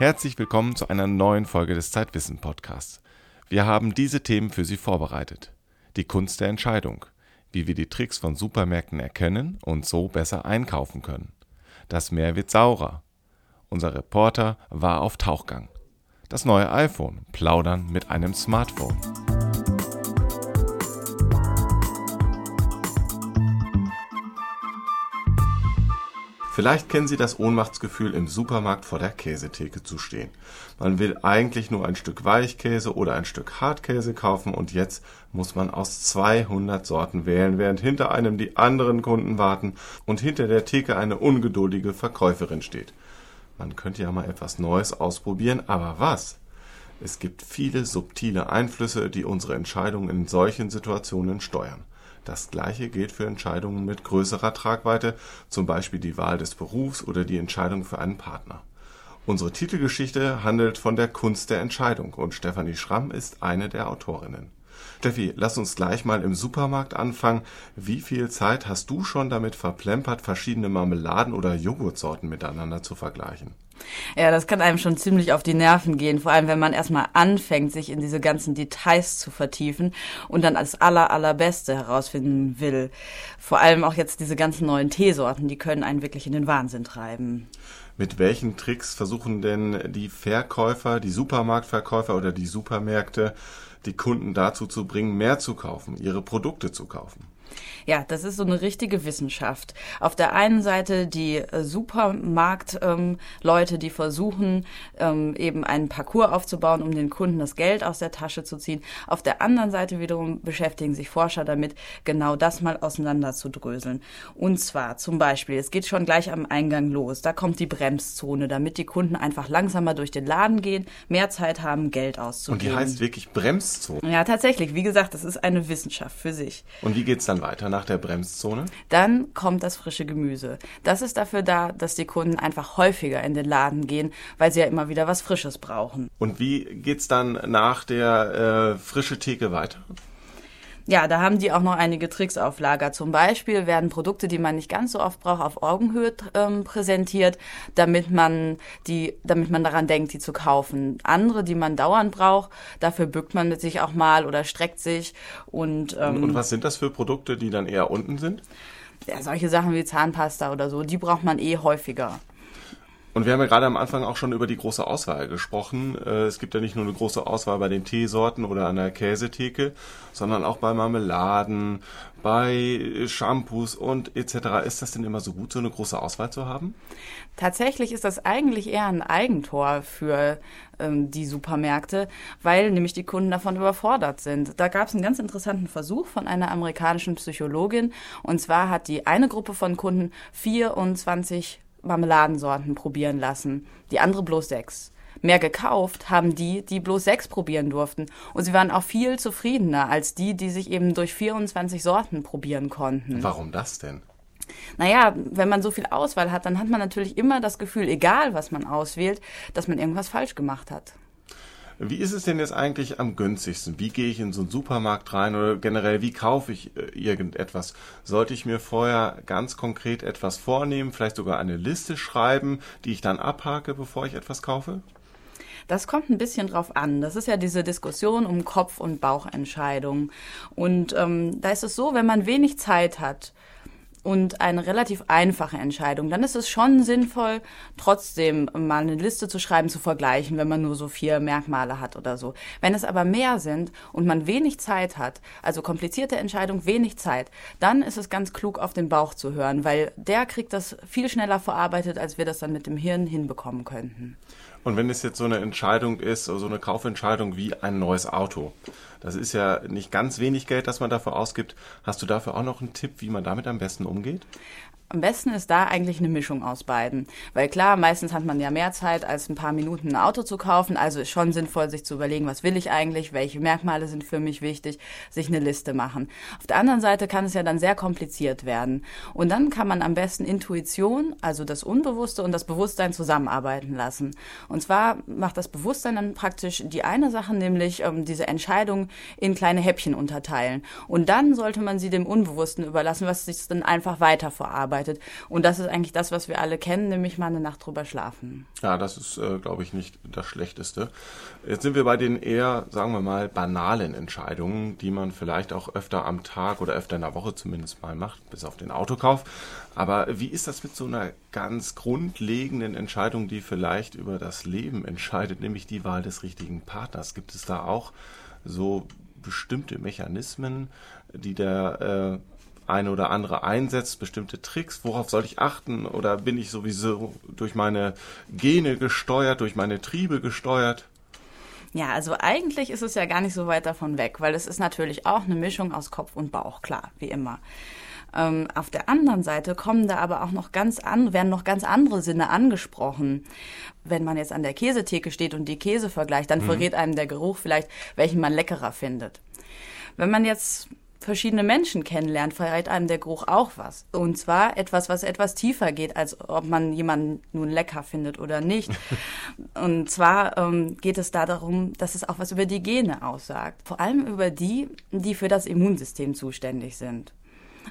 Herzlich willkommen zu einer neuen Folge des Zeitwissen Podcasts. Wir haben diese Themen für Sie vorbereitet. Die Kunst der Entscheidung, wie wir die Tricks von Supermärkten erkennen und so besser einkaufen können. Das Meer wird saurer. Unser Reporter war auf Tauchgang. Das neue iPhone, plaudern mit einem Smartphone. Vielleicht kennen Sie das Ohnmachtsgefühl, im Supermarkt vor der Käsetheke zu stehen. Man will eigentlich nur ein Stück Weichkäse oder ein Stück Hartkäse kaufen und jetzt muss man aus 200 Sorten wählen, während hinter einem die anderen Kunden warten und hinter der Theke eine ungeduldige Verkäuferin steht. Man könnte ja mal etwas Neues ausprobieren, aber was? Es gibt viele subtile Einflüsse, die unsere Entscheidungen in solchen Situationen steuern. Das gleiche gilt für Entscheidungen mit größerer Tragweite, zum Beispiel die Wahl des Berufs oder die Entscheidung für einen Partner. Unsere Titelgeschichte handelt von der Kunst der Entscheidung und Stefanie Schramm ist eine der Autorinnen. Steffi, lass uns gleich mal im Supermarkt anfangen. Wie viel Zeit hast du schon damit verplempert, verschiedene Marmeladen oder Joghurtsorten miteinander zu vergleichen? Ja, das kann einem schon ziemlich auf die Nerven gehen, vor allem wenn man erstmal anfängt, sich in diese ganzen Details zu vertiefen und dann als aller allerbeste herausfinden will. Vor allem auch jetzt diese ganzen neuen Teesorten, die können einen wirklich in den Wahnsinn treiben. Mit welchen Tricks versuchen denn die Verkäufer, die Supermarktverkäufer oder die Supermärkte, die Kunden dazu zu bringen, mehr zu kaufen, ihre Produkte zu kaufen? Ja, das ist so eine richtige Wissenschaft. Auf der einen Seite die äh, Supermarktleute, ähm, die versuchen, ähm, eben einen Parcours aufzubauen, um den Kunden das Geld aus der Tasche zu ziehen. Auf der anderen Seite wiederum beschäftigen sich Forscher damit, genau das mal auseinander zu dröseln. Und zwar zum Beispiel, es geht schon gleich am Eingang los. Da kommt die Bremszone, damit die Kunden einfach langsamer durch den Laden gehen, mehr Zeit haben, Geld auszugeben. Und die heißt wirklich Bremszone? Ja, tatsächlich. Wie gesagt, das ist eine Wissenschaft für sich. Und wie geht's dann weiter? nach der Bremszone? Dann kommt das frische Gemüse. Das ist dafür da, dass die Kunden einfach häufiger in den Laden gehen, weil sie ja immer wieder was Frisches brauchen. Und wie geht's dann nach der äh, frische Theke weiter? Ja, da haben die auch noch einige Tricks auf Lager. Zum Beispiel werden Produkte, die man nicht ganz so oft braucht, auf Augenhöhe ähm, präsentiert, damit man die, damit man daran denkt, die zu kaufen. Andere, die man dauernd braucht, dafür bückt man sich auch mal oder streckt sich und. Ähm, und was sind das für Produkte, die dann eher unten sind? Ja, solche Sachen wie Zahnpasta oder so, die braucht man eh häufiger. Und wir haben ja gerade am Anfang auch schon über die große Auswahl gesprochen. Äh, es gibt ja nicht nur eine große Auswahl bei den Teesorten oder an der Käsetheke, sondern auch bei Marmeladen, bei Shampoos und etc. Ist das denn immer so gut, so eine große Auswahl zu haben? Tatsächlich ist das eigentlich eher ein Eigentor für ähm, die Supermärkte, weil nämlich die Kunden davon überfordert sind. Da gab es einen ganz interessanten Versuch von einer amerikanischen Psychologin. Und zwar hat die eine Gruppe von Kunden 24 Marmeladensorten probieren lassen, die andere bloß sechs. Mehr gekauft haben die, die bloß sechs probieren durften. Und sie waren auch viel zufriedener als die, die sich eben durch 24 Sorten probieren konnten. Warum das denn? Naja, wenn man so viel Auswahl hat, dann hat man natürlich immer das Gefühl, egal was man auswählt, dass man irgendwas falsch gemacht hat. Wie ist es denn jetzt eigentlich am günstigsten? Wie gehe ich in so einen Supermarkt rein oder generell, wie kaufe ich äh, irgendetwas? Sollte ich mir vorher ganz konkret etwas vornehmen, vielleicht sogar eine Liste schreiben, die ich dann abhake, bevor ich etwas kaufe? Das kommt ein bisschen drauf an. Das ist ja diese Diskussion um Kopf- und Bauchentscheidungen. Und ähm, da ist es so, wenn man wenig Zeit hat, und eine relativ einfache Entscheidung, dann ist es schon sinnvoll, trotzdem mal eine Liste zu schreiben, zu vergleichen, wenn man nur so vier Merkmale hat oder so. Wenn es aber mehr sind und man wenig Zeit hat, also komplizierte Entscheidung, wenig Zeit, dann ist es ganz klug, auf den Bauch zu hören, weil der kriegt das viel schneller verarbeitet, als wir das dann mit dem Hirn hinbekommen könnten. Und wenn es jetzt so eine Entscheidung ist, so eine Kaufentscheidung wie ein neues Auto, das ist ja nicht ganz wenig Geld, das man dafür ausgibt. Hast du dafür auch noch einen Tipp, wie man damit am besten umgeht? Am besten ist da eigentlich eine Mischung aus beiden. Weil klar, meistens hat man ja mehr Zeit, als ein paar Minuten ein Auto zu kaufen. Also ist schon sinnvoll, sich zu überlegen, was will ich eigentlich, welche Merkmale sind für mich wichtig, sich eine Liste machen. Auf der anderen Seite kann es ja dann sehr kompliziert werden. Und dann kann man am besten Intuition, also das Unbewusste und das Bewusstsein zusammenarbeiten lassen. Und zwar macht das Bewusstsein dann praktisch die eine Sache, nämlich ähm, diese Entscheidung in kleine Häppchen unterteilen. Und dann sollte man sie dem Unbewussten überlassen, was sich dann einfach weiter verarbeitet. Und das ist eigentlich das, was wir alle kennen, nämlich mal eine Nacht drüber schlafen. Ja, das ist, äh, glaube ich, nicht das Schlechteste. Jetzt sind wir bei den eher, sagen wir mal, banalen Entscheidungen, die man vielleicht auch öfter am Tag oder öfter in der Woche zumindest mal macht, bis auf den Autokauf. Aber wie ist das mit so einer ganz grundlegenden Entscheidung, die vielleicht über das Leben entscheidet, nämlich die Wahl des richtigen Partners? Gibt es da auch so bestimmte Mechanismen, die der äh, eine oder andere einsetzt, bestimmte Tricks? Worauf soll ich achten? Oder bin ich sowieso durch meine Gene gesteuert, durch meine Triebe gesteuert? Ja, also eigentlich ist es ja gar nicht so weit davon weg, weil es ist natürlich auch eine Mischung aus Kopf und Bauch, klar, wie immer. Ähm, auf der anderen Seite kommen da aber auch noch ganz an, werden noch ganz andere Sinne angesprochen. Wenn man jetzt an der Käsetheke steht und die Käse vergleicht, dann mhm. verrät einem der Geruch vielleicht, welchen man leckerer findet. Wenn man jetzt verschiedene Menschen kennenlernt, verrät einem der Geruch auch was. Und zwar etwas, was etwas tiefer geht, als ob man jemanden nun lecker findet oder nicht. Und zwar ähm, geht es da darum, dass es auch was über die Gene aussagt. Vor allem über die, die für das Immunsystem zuständig sind.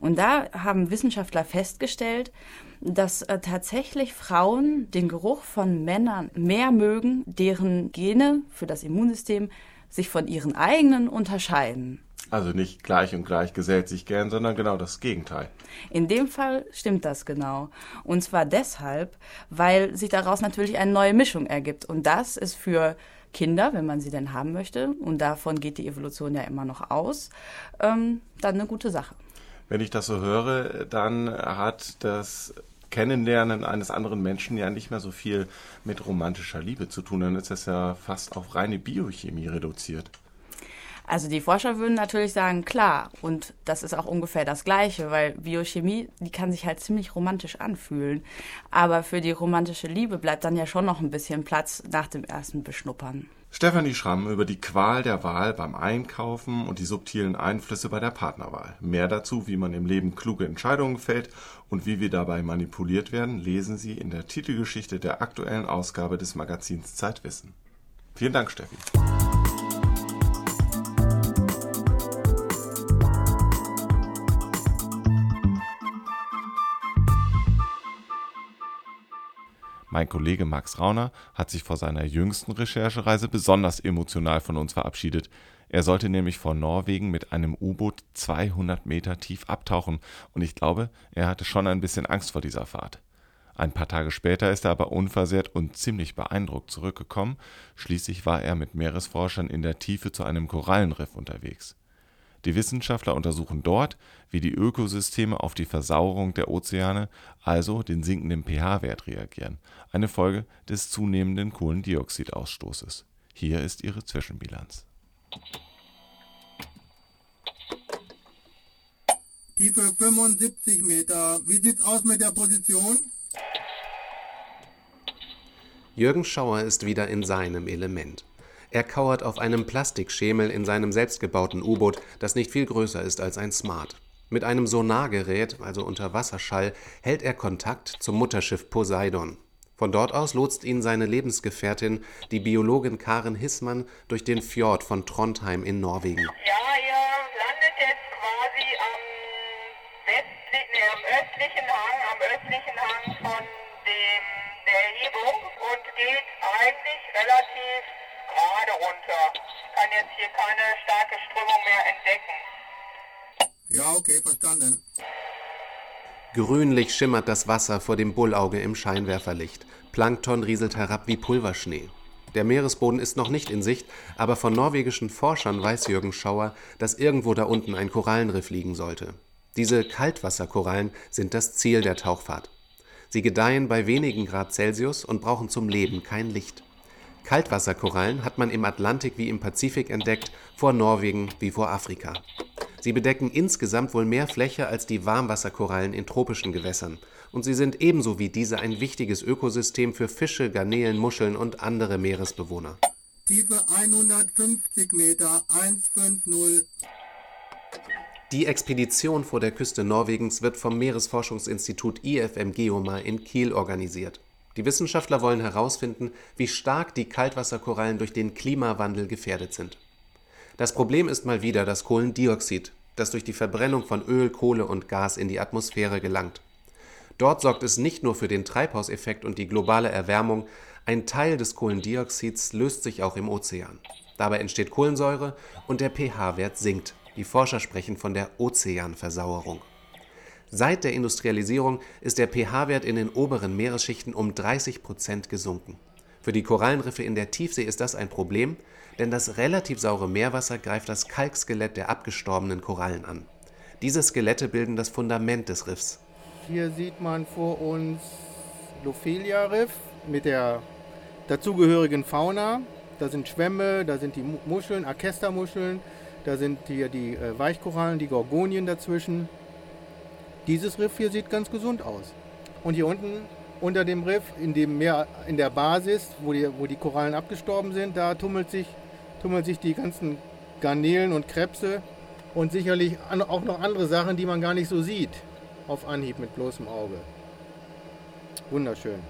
Und da haben Wissenschaftler festgestellt, dass äh, tatsächlich Frauen den Geruch von Männern mehr mögen, deren Gene für das Immunsystem sich von ihren eigenen unterscheiden. Also nicht gleich und gleich gesellt sich gern, sondern genau das Gegenteil. In dem Fall stimmt das genau. Und zwar deshalb, weil sich daraus natürlich eine neue Mischung ergibt. Und das ist für Kinder, wenn man sie denn haben möchte, und davon geht die Evolution ja immer noch aus, ähm, dann eine gute Sache. Wenn ich das so höre, dann hat das Kennenlernen eines anderen Menschen ja nicht mehr so viel mit romantischer Liebe zu tun. Dann ist das ja fast auf reine Biochemie reduziert. Also die Forscher würden natürlich sagen, klar, und das ist auch ungefähr das Gleiche, weil Biochemie, die kann sich halt ziemlich romantisch anfühlen. Aber für die romantische Liebe bleibt dann ja schon noch ein bisschen Platz nach dem ersten Beschnuppern. Stefanie Schramm über die Qual der Wahl beim Einkaufen und die subtilen Einflüsse bei der Partnerwahl. Mehr dazu, wie man im Leben kluge Entscheidungen fällt und wie wir dabei manipuliert werden, lesen Sie in der Titelgeschichte der aktuellen Ausgabe des Magazins Zeitwissen. Vielen Dank, Steffi. Mein Kollege Max Rauner hat sich vor seiner jüngsten Recherchereise besonders emotional von uns verabschiedet. Er sollte nämlich vor Norwegen mit einem U-Boot 200 Meter tief abtauchen und ich glaube, er hatte schon ein bisschen Angst vor dieser Fahrt. Ein paar Tage später ist er aber unversehrt und ziemlich beeindruckt zurückgekommen. Schließlich war er mit Meeresforschern in der Tiefe zu einem Korallenriff unterwegs. Die Wissenschaftler untersuchen dort, wie die Ökosysteme auf die Versauerung der Ozeane, also den sinkenden pH-Wert reagieren, eine Folge des zunehmenden Kohlendioxidausstoßes. Hier ist ihre Zwischenbilanz. Tiefe 75 Meter. Wie sieht's aus mit der Position? Jürgen Schauer ist wieder in seinem Element. Er kauert auf einem Plastikschemel in seinem selbstgebauten U-Boot, das nicht viel größer ist als ein Smart. Mit einem Sonargerät, also Unterwasserschall, hält er Kontakt zum Mutterschiff Poseidon. Von dort aus lotst ihn seine Lebensgefährtin, die Biologin Karen Hissmann, durch den Fjord von Trondheim in Norwegen. Ja, ihr landet jetzt quasi am, westlichen, nee, am östlichen Hang, am östlichen Hang von dem, der Erhebung und geht eigentlich relativ gerade runter. Kann jetzt hier keine starke Strömung mehr entdecken. Ja, okay, verstanden. Grünlich schimmert das Wasser vor dem Bullauge im Scheinwerferlicht. Plankton rieselt herab wie Pulverschnee. Der Meeresboden ist noch nicht in Sicht, aber von norwegischen Forschern weiß Jürgen Schauer, dass irgendwo da unten ein Korallenriff liegen sollte. Diese Kaltwasserkorallen sind das Ziel der Tauchfahrt. Sie gedeihen bei wenigen Grad Celsius und brauchen zum Leben kein Licht. Kaltwasserkorallen hat man im Atlantik wie im Pazifik entdeckt, vor Norwegen wie vor Afrika. Sie bedecken insgesamt wohl mehr Fläche als die Warmwasserkorallen in tropischen Gewässern. Und sie sind ebenso wie diese ein wichtiges Ökosystem für Fische, Garnelen, Muscheln und andere Meeresbewohner. Tiefe 150 Meter, 150. Die Expedition vor der Küste Norwegens wird vom Meeresforschungsinstitut IFM Geomar in Kiel organisiert. Die Wissenschaftler wollen herausfinden, wie stark die Kaltwasserkorallen durch den Klimawandel gefährdet sind. Das Problem ist mal wieder das Kohlendioxid, das durch die Verbrennung von Öl, Kohle und Gas in die Atmosphäre gelangt. Dort sorgt es nicht nur für den Treibhauseffekt und die globale Erwärmung, ein Teil des Kohlendioxids löst sich auch im Ozean. Dabei entsteht Kohlensäure und der pH-Wert sinkt. Die Forscher sprechen von der Ozeanversauerung. Seit der Industrialisierung ist der pH-Wert in den oberen Meeresschichten um 30 Prozent gesunken. Für die Korallenriffe in der Tiefsee ist das ein Problem, denn das relativ saure Meerwasser greift das Kalkskelett der abgestorbenen Korallen an. Diese Skelette bilden das Fundament des Riffs. Hier sieht man vor uns Lophelia-Riff mit der dazugehörigen Fauna. Da sind Schwämme, da sind die Muscheln, Orchestermuscheln, da sind hier die äh, Weichkorallen, die Gorgonien dazwischen. Dieses Riff hier sieht ganz gesund aus. Und hier unten unter dem Riff, in dem Meer, in der Basis, wo die, wo die Korallen abgestorben sind, da tummelt sich, tummeln sich die ganzen Garnelen und Krebse und sicherlich auch noch andere Sachen, die man gar nicht so sieht auf Anhieb mit bloßem Auge. Wunderschön.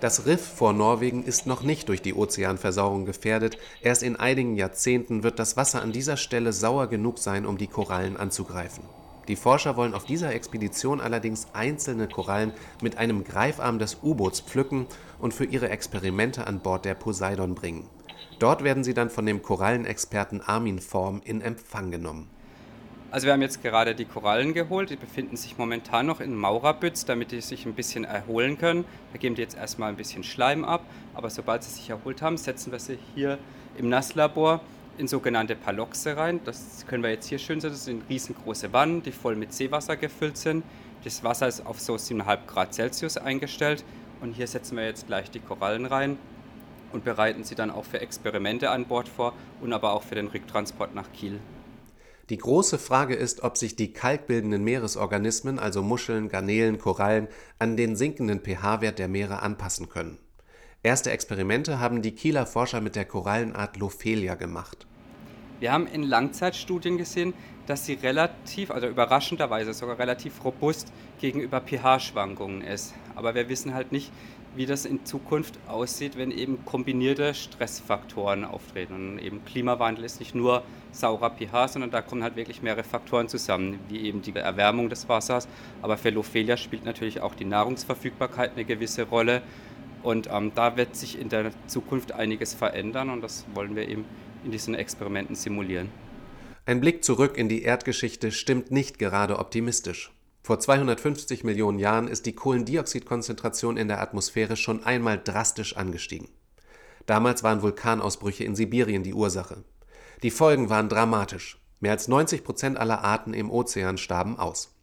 Das Riff vor Norwegen ist noch nicht durch die Ozeanversauerung gefährdet. Erst in einigen Jahrzehnten wird das Wasser an dieser Stelle sauer genug sein, um die Korallen anzugreifen. Die Forscher wollen auf dieser Expedition allerdings einzelne Korallen mit einem Greifarm des U-Boots pflücken und für ihre Experimente an Bord der Poseidon bringen. Dort werden sie dann von dem Korallenexperten Armin Form in Empfang genommen. Also wir haben jetzt gerade die Korallen geholt, die befinden sich momentan noch in Maurerbütz, damit die sich ein bisschen erholen können. Da geben die jetzt erstmal ein bisschen Schleim ab, aber sobald sie sich erholt haben, setzen wir sie hier im Nasslabor in sogenannte Paloxe rein. Das können wir jetzt hier schön sehen. Das sind riesengroße Wannen, die voll mit Seewasser gefüllt sind. Das Wasser ist auf so 7,5 Grad Celsius eingestellt. Und hier setzen wir jetzt gleich die Korallen rein und bereiten sie dann auch für Experimente an Bord vor und aber auch für den Rücktransport nach Kiel. Die große Frage ist, ob sich die kalkbildenden Meeresorganismen, also Muscheln, Garnelen, Korallen, an den sinkenden pH-Wert der Meere anpassen können. Erste Experimente haben die Kieler Forscher mit der Korallenart Lophelia gemacht. Wir haben in Langzeitstudien gesehen, dass sie relativ, also überraschenderweise sogar relativ robust gegenüber pH-Schwankungen ist. Aber wir wissen halt nicht, wie das in Zukunft aussieht, wenn eben kombinierte Stressfaktoren auftreten. Und eben Klimawandel ist nicht nur saurer pH, sondern da kommen halt wirklich mehrere Faktoren zusammen, wie eben die Erwärmung des Wassers. Aber für Lophelia spielt natürlich auch die Nahrungsverfügbarkeit eine gewisse Rolle. Und ähm, da wird sich in der Zukunft einiges verändern und das wollen wir eben in diesen Experimenten simulieren. Ein Blick zurück in die Erdgeschichte stimmt nicht gerade optimistisch. Vor 250 Millionen Jahren ist die Kohlendioxidkonzentration in der Atmosphäre schon einmal drastisch angestiegen. Damals waren Vulkanausbrüche in Sibirien die Ursache. Die Folgen waren dramatisch. Mehr als 90 Prozent aller Arten im Ozean starben aus.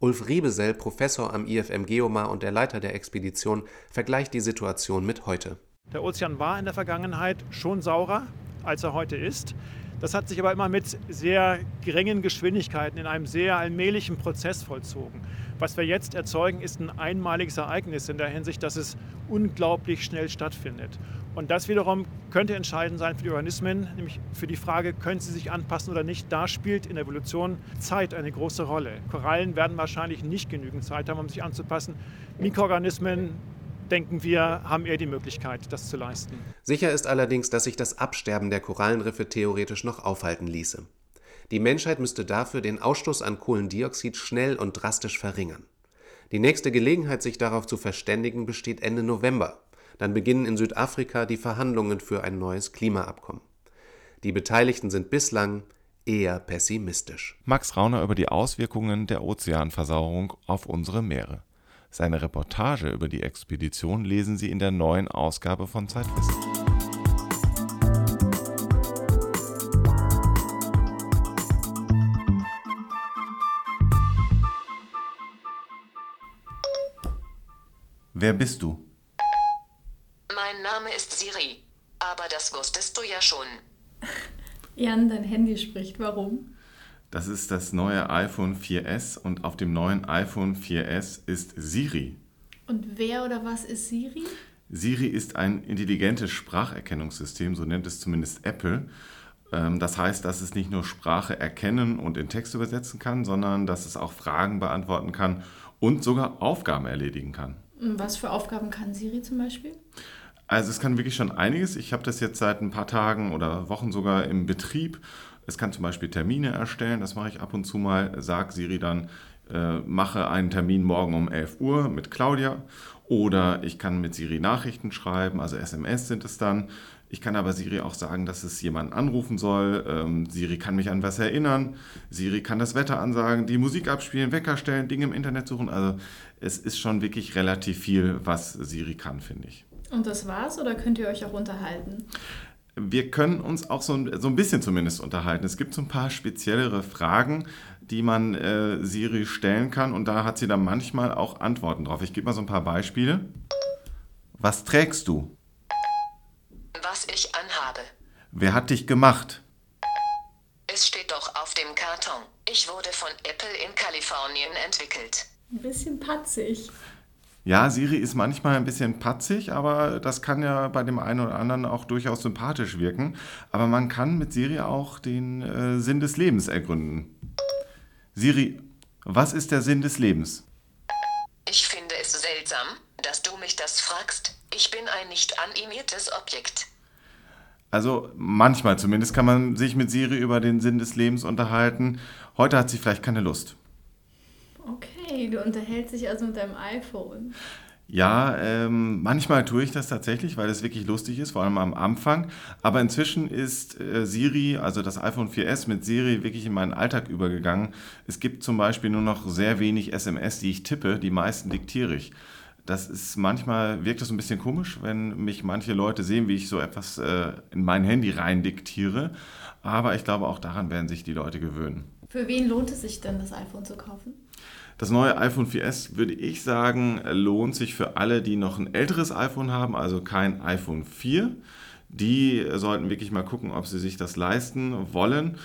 Ulf Riebesell, Professor am IFM Geomar und der Leiter der Expedition, vergleicht die Situation mit heute. Der Ozean war in der Vergangenheit schon saurer, als er heute ist. Das hat sich aber immer mit sehr geringen Geschwindigkeiten in einem sehr allmählichen Prozess vollzogen. Was wir jetzt erzeugen, ist ein einmaliges Ereignis in der Hinsicht, dass es unglaublich schnell stattfindet. Und das wiederum könnte entscheidend sein für die Organismen, nämlich für die Frage, können sie sich anpassen oder nicht. Da spielt in der Evolution Zeit eine große Rolle. Korallen werden wahrscheinlich nicht genügend Zeit haben, um sich anzupassen. Mikroorganismen denken wir, haben eher die Möglichkeit, das zu leisten. Sicher ist allerdings, dass sich das Absterben der Korallenriffe theoretisch noch aufhalten ließe. Die Menschheit müsste dafür den Ausstoß an Kohlendioxid schnell und drastisch verringern. Die nächste Gelegenheit, sich darauf zu verständigen, besteht Ende November. Dann beginnen in Südafrika die Verhandlungen für ein neues Klimaabkommen. Die Beteiligten sind bislang eher pessimistisch. Max Rauner über die Auswirkungen der Ozeanversauerung auf unsere Meere. Seine Reportage über die Expedition lesen Sie in der neuen Ausgabe von Zeitwissen. Wer bist du? Mein Name ist Siri, aber das wusstest du ja schon. Jan, dein Handy spricht. Warum? Das ist das neue iPhone 4S und auf dem neuen iPhone 4S ist Siri. Und wer oder was ist Siri? Siri ist ein intelligentes Spracherkennungssystem, so nennt es zumindest Apple. Ähm, das heißt, dass es nicht nur Sprache erkennen und in Text übersetzen kann, sondern dass es auch Fragen beantworten kann und sogar Aufgaben erledigen kann. Was für Aufgaben kann Siri zum Beispiel? Also es kann wirklich schon einiges. Ich habe das jetzt seit ein paar Tagen oder Wochen sogar im Betrieb. Es kann zum Beispiel Termine erstellen, das mache ich ab und zu mal. Sag Siri dann, äh, mache einen Termin morgen um 11 Uhr mit Claudia. Oder ich kann mit Siri Nachrichten schreiben, also SMS sind es dann. Ich kann aber Siri auch sagen, dass es jemanden anrufen soll. Ähm, Siri kann mich an was erinnern. Siri kann das Wetter ansagen, die Musik abspielen, Wecker stellen, Dinge im Internet suchen. Also es ist schon wirklich relativ viel, was Siri kann, finde ich. Und das war's oder könnt ihr euch auch unterhalten? Wir können uns auch so ein, so ein bisschen zumindest unterhalten. Es gibt so ein paar speziellere Fragen, die man äh, Siri stellen kann und da hat sie dann manchmal auch Antworten drauf. Ich gebe mal so ein paar Beispiele. Was trägst du? Was ich anhabe. Wer hat dich gemacht? Es steht doch auf dem Karton. Ich wurde von Apple in Kalifornien entwickelt. Ein bisschen patzig. Ja, Siri ist manchmal ein bisschen patzig, aber das kann ja bei dem einen oder anderen auch durchaus sympathisch wirken. Aber man kann mit Siri auch den äh, Sinn des Lebens ergründen. Siri, was ist der Sinn des Lebens? Ich finde es seltsam, dass du mich das fragst. Ich bin ein nicht animiertes Objekt. Also manchmal zumindest kann man sich mit Siri über den Sinn des Lebens unterhalten. Heute hat sie vielleicht keine Lust. Okay, du unterhältst dich also mit deinem iPhone. Ja, ähm, manchmal tue ich das tatsächlich, weil es wirklich lustig ist, vor allem am Anfang. Aber inzwischen ist äh, Siri, also das iPhone 4S mit Siri, wirklich in meinen Alltag übergegangen. Es gibt zum Beispiel nur noch sehr wenig SMS, die ich tippe, die meisten diktiere ich. Das ist manchmal, wirkt das ein bisschen komisch, wenn mich manche Leute sehen, wie ich so etwas äh, in mein Handy rein diktiere. Aber ich glaube, auch daran werden sich die Leute gewöhnen. Für wen lohnt es sich denn, das iPhone zu kaufen? Das neue iPhone 4S, würde ich sagen, lohnt sich für alle, die noch ein älteres iPhone haben, also kein iPhone 4. Die sollten wirklich mal gucken, ob sie sich das leisten wollen.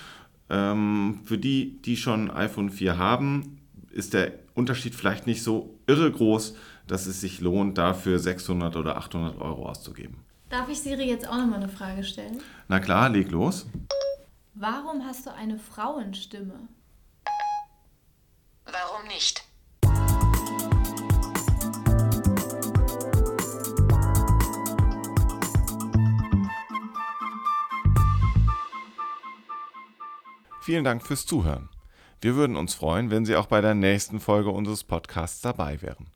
Ähm, für die, die schon iPhone 4 haben, ist der Unterschied vielleicht nicht so irre groß, dass es sich lohnt, dafür 600 oder 800 Euro auszugeben. Darf ich Siri jetzt auch nochmal eine Frage stellen? Na klar, leg los. Warum hast du eine Frauenstimme? Warum nicht? Vielen Dank fürs Zuhören. Wir würden uns freuen, wenn Sie auch bei der nächsten Folge unseres Podcasts dabei wären.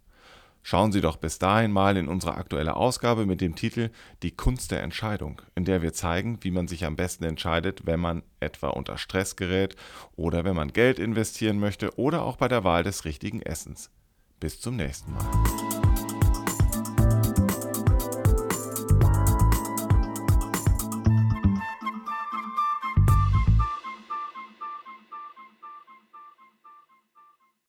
Schauen Sie doch bis dahin mal in unsere aktuelle Ausgabe mit dem Titel Die Kunst der Entscheidung, in der wir zeigen, wie man sich am besten entscheidet, wenn man etwa unter Stress gerät oder wenn man Geld investieren möchte oder auch bei der Wahl des richtigen Essens. Bis zum nächsten Mal.